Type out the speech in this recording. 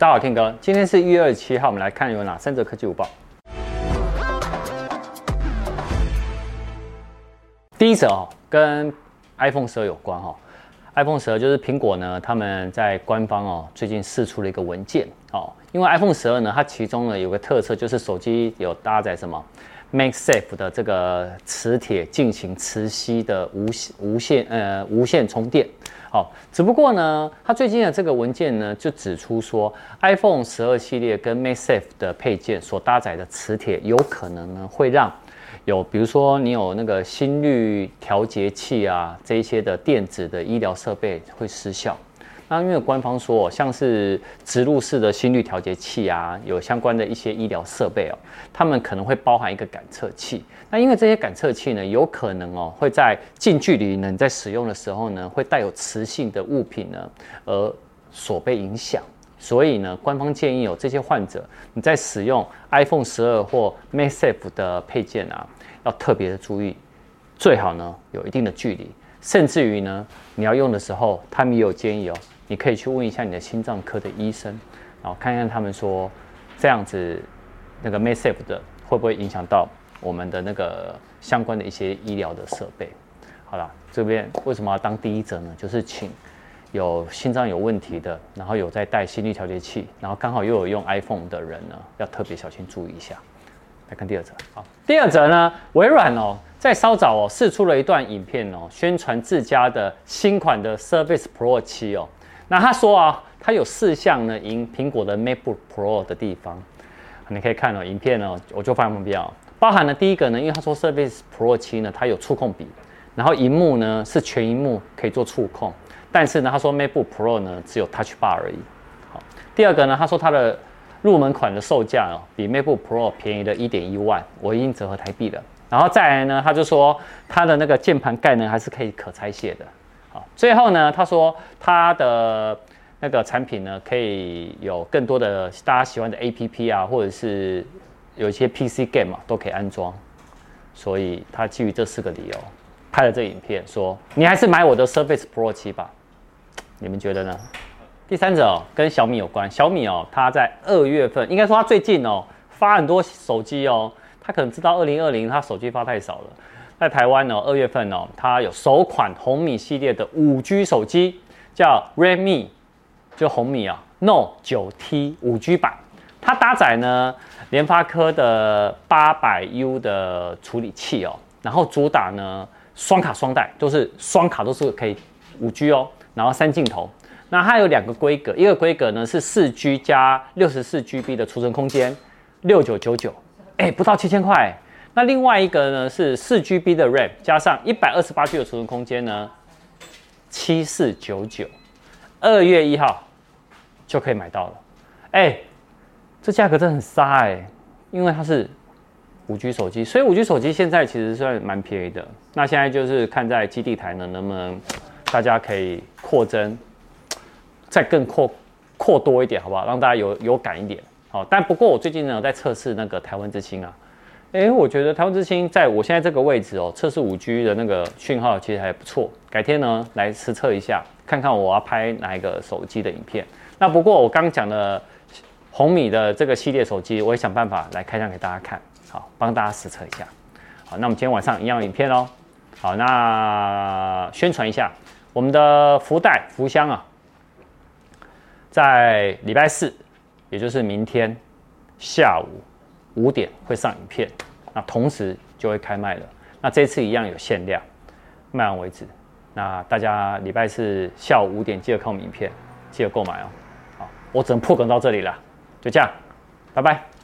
大家好天哥，今天是一月二十七号，我们来看有哪三则科技午报。第一则哦，跟 iPhone 十二有关哈。iPhone 十二就是苹果呢，他们在官方哦最近释出了一个文件哦，因为 iPhone 十二呢，它其中呢有个特色，就是手机有搭载什么 MagSafe 的这个磁铁进行磁吸的无无线呃无线充电。好，只不过呢，它最近的这个文件呢，就指出说，iPhone 十二系列跟 MagSafe 的配件所搭载的磁铁，有可能呢会让有，比如说你有那个心率调节器啊，这一些的电子的医疗设备会失效。那因为官方说，像是植入式的心率调节器啊，有相关的一些医疗设备哦，他们可能会包含一个感测器。那因为这些感测器呢，有可能哦会在近距离呢，你在使用的时候呢，会带有磁性的物品呢，而所被影响。所以呢，官方建议有这些患者，你在使用 iPhone 十二或 m a s a f e 的配件啊，要特别的注意，最好呢有一定的距离，甚至于呢，你要用的时候，他们也有建议哦。你可以去问一下你的心脏科的医生，然后看看他们说这样子那个 MagSafe 的会不会影响到我们的那个相关的一些医疗的设备。好了，这边为什么要当第一则呢？就是请有心脏有问题的，然后有在带心率调节器，然后刚好又有用 iPhone 的人呢，要特别小心注意一下。来看第二则，好，第二则呢，微软哦，在稍早哦释出了一段影片哦，宣传自家的新款的 Surface Pro 7哦。那他说啊，他有四项呢，赢苹果的 MacBook Pro 的地方，你可以看哦，影片哦，我就放旁边哦，包含了第一个呢，因为他说 Surface Pro 7呢，它有触控笔，然后荧幕呢是全荧幕可以做触控，但是呢，他说 MacBook Pro 呢只有 Touch Bar 而已。好，第二个呢，他说它的入门款的售价哦，比 MacBook Pro 便宜了一点一万，我已经折合台币了。然后再来呢，他就说它的那个键盘盖呢还是可以可拆卸的。好，最后呢，他说他的那个产品呢，可以有更多的大家喜欢的 APP 啊，或者是有一些 PC game 啊，都可以安装。所以他基于这四个理由拍了这影片，说你还是买我的 Surface Pro 7吧。你们觉得呢？第三者哦，跟小米有关。小米哦，他在二月份，应该说他最近哦发很多手机哦，他可能知道二零二零他手机发太少了。在台湾呢，二月份哦，它有首款红米系列的五 G 手机，叫 Redmi，就红米啊，Note 9T 五 G 版，它搭载呢联发科的八百 U 的处理器哦，然后主打呢双卡双待，都是双卡都是可以五 G 哦，然后三镜头，那它有两个规格，一个规格呢是四 G 加六十四 GB 的储存空间，六九九九，哎，不到七千块。那另外一个呢是四 GB 的 RAM 加上一百二十八 G 的储存空间呢，七四九九，二月一号就可以买到了。哎、这价格真的很杀哎、欸，因为它是五 G 手机，所以五 G 手机现在其实算蛮便宜的。那现在就是看在基地台呢，能不能大家可以扩增，再更扩扩多一点，好不好？让大家有有感一点。好，但不过我最近呢在测试那个台湾之星啊。哎，我觉得台湾之星在我现在这个位置哦，测试五 G 的那个讯号其实还不错。改天呢来实测一下，看看我要拍哪一个手机的影片。那不过我刚讲的红米的这个系列手机，我也想办法来开箱给大家看，好，帮大家实测一下。好，那我们今天晚上一样影片哦。好，那宣传一下我们的福袋福箱啊，在礼拜四，也就是明天下午。五点会上影片，那同时就会开卖了。那这次一样有限量，卖完为止。那大家礼拜四下午五点记得看我们影片，记得购买哦。好，我只能破梗到这里了，就这样，拜拜。